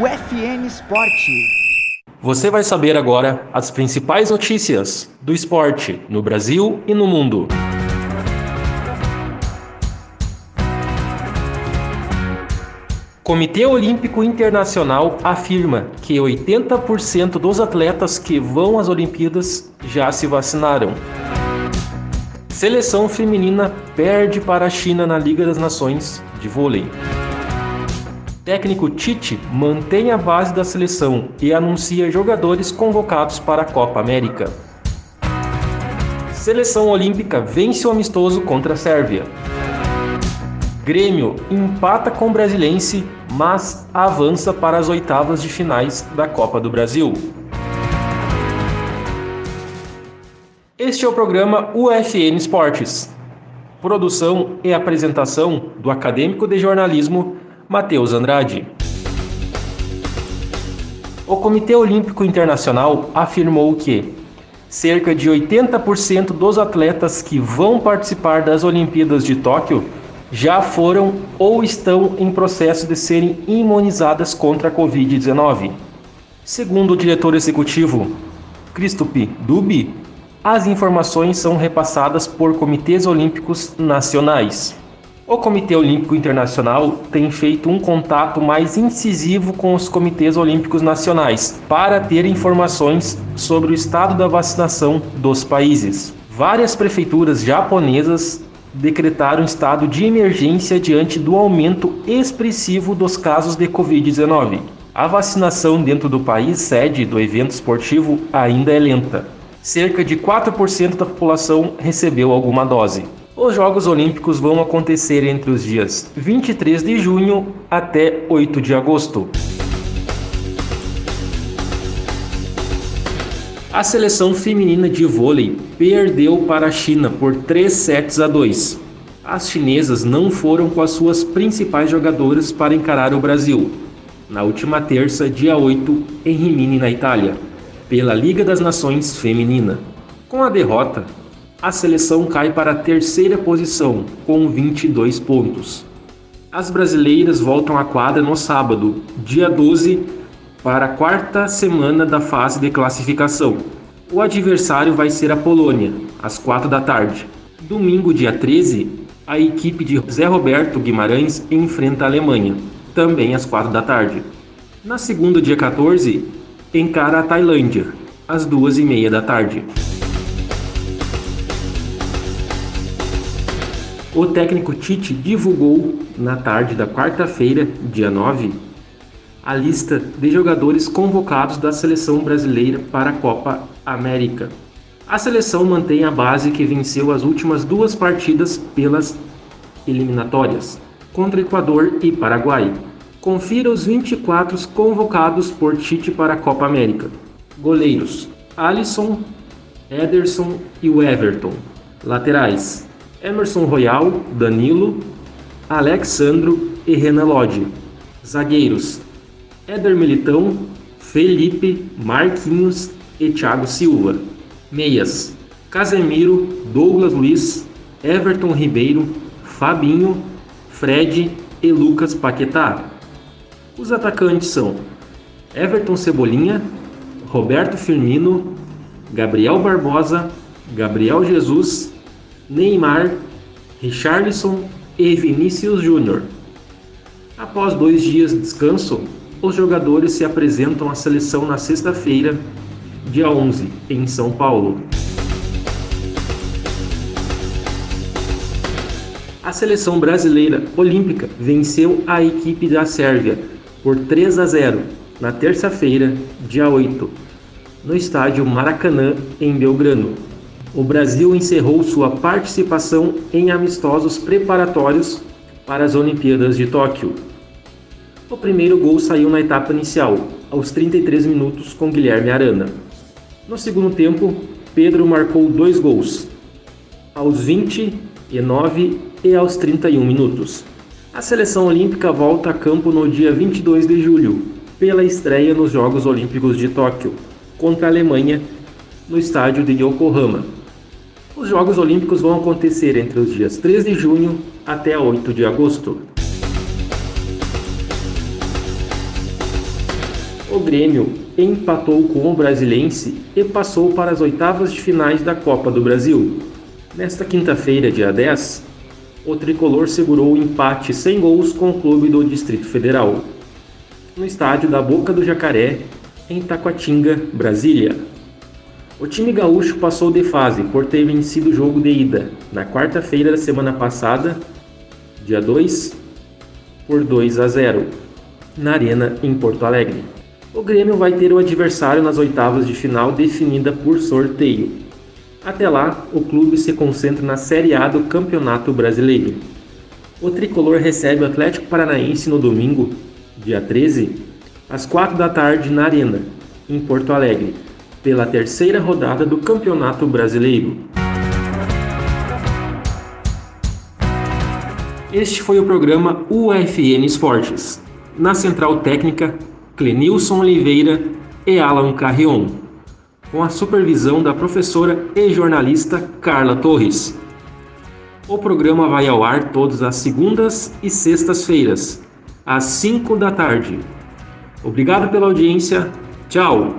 o FN Esporte. Você vai saber agora as principais notícias do esporte no Brasil e no mundo. Comitê Olímpico Internacional afirma que 80% dos atletas que vão às Olimpíadas já se vacinaram. Seleção feminina perde para a China na Liga das Nações de vôlei. Técnico Tite mantém a base da seleção e anuncia jogadores convocados para a Copa América. Seleção Olímpica vence o amistoso contra a Sérvia. Grêmio empata com o Brasilense, mas avança para as oitavas de finais da Copa do Brasil. Este é o programa UFN Esportes. Produção e apresentação do acadêmico de jornalismo Matheus Andrade. O Comitê Olímpico Internacional afirmou que cerca de 80% dos atletas que vão participar das Olimpíadas de Tóquio já foram ou estão em processo de serem imunizadas contra a Covid-19. Segundo o diretor executivo Christophe Dubi, as informações são repassadas por comitês olímpicos nacionais. O Comitê Olímpico Internacional tem feito um contato mais incisivo com os comitês olímpicos nacionais para ter informações sobre o estado da vacinação dos países. Várias prefeituras japonesas decretaram estado de emergência diante do aumento expressivo dos casos de Covid-19. A vacinação dentro do país sede do evento esportivo ainda é lenta. Cerca de 4% da população recebeu alguma dose. Os Jogos Olímpicos vão acontecer entre os dias 23 de junho até 8 de agosto. A seleção feminina de vôlei perdeu para a China por 3 sets a 2. As chinesas não foram com as suas principais jogadoras para encarar o Brasil, na última terça, dia 8, em Rimini, na Itália, pela Liga das Nações Feminina. Com a derrota, a seleção cai para a terceira posição, com 22 pontos. As brasileiras voltam à quadra no sábado, dia 12, para a quarta semana da fase de classificação. O adversário vai ser a Polônia, às 4 da tarde. Domingo, dia 13, a equipe de Zé Roberto Guimarães enfrenta a Alemanha, também às 4 da tarde. Na segunda, dia 14, encara a Tailândia, às 2 e meia da tarde. O técnico Tite divulgou na tarde da quarta-feira, dia 9, a lista de jogadores convocados da seleção brasileira para a Copa América. A seleção mantém a base que venceu as últimas duas partidas pelas eliminatórias, contra Equador e Paraguai. Confira os 24 convocados por Tite para a Copa América. Goleiros: Alisson, Ederson e Everton. Laterais: Emerson Royal, Danilo, Alexandro e Renan Lodge. Zagueiros: Éder Militão, Felipe, Marquinhos e Thiago Silva. Meias: Casemiro, Douglas Luiz, Everton Ribeiro, Fabinho, Fred e Lucas Paquetá. Os atacantes são Everton Cebolinha, Roberto Firmino, Gabriel Barbosa, Gabriel Jesus Neymar, Richarlison e Vinícius Júnior. Após dois dias de descanso, os jogadores se apresentam à seleção na sexta-feira, dia 11, em São Paulo. A seleção brasileira olímpica venceu a equipe da Sérvia por 3 a 0 na terça-feira, dia 8, no estádio Maracanã, em Belgrano o Brasil encerrou sua participação em amistosos preparatórios para as Olimpíadas de Tóquio. O primeiro gol saiu na etapa inicial, aos 33 minutos, com Guilherme Arana. No segundo tempo, Pedro marcou dois gols, aos 29 e aos 31 minutos. A seleção olímpica volta a campo no dia 22 de julho, pela estreia nos Jogos Olímpicos de Tóquio, contra a Alemanha, no estádio de Yokohama. Os Jogos Olímpicos vão acontecer entre os dias 3 de junho até 8 de agosto. O Grêmio empatou com o Brasilense e passou para as oitavas de finais da Copa do Brasil. Nesta quinta-feira, dia 10, o tricolor segurou o empate sem gols com o clube do Distrito Federal, no estádio da Boca do Jacaré, em Taquatinga, Brasília. O time gaúcho passou de fase por ter vencido o jogo de ida na quarta-feira da semana passada, dia 2, por 2 a 0, na Arena em Porto Alegre. O Grêmio vai ter o adversário nas oitavas de final definida por sorteio. Até lá, o clube se concentra na Série A do Campeonato Brasileiro. O tricolor recebe o Atlético Paranaense no domingo, dia 13, às 4 da tarde na Arena, em Porto Alegre pela terceira rodada do Campeonato Brasileiro. Este foi o programa UFN Esportes. Na central técnica, Clenilson Oliveira e Alan Carrion, com a supervisão da professora e jornalista Carla Torres. O programa vai ao ar todas as segundas e sextas-feiras, às 5 da tarde. Obrigado pela audiência. Tchau!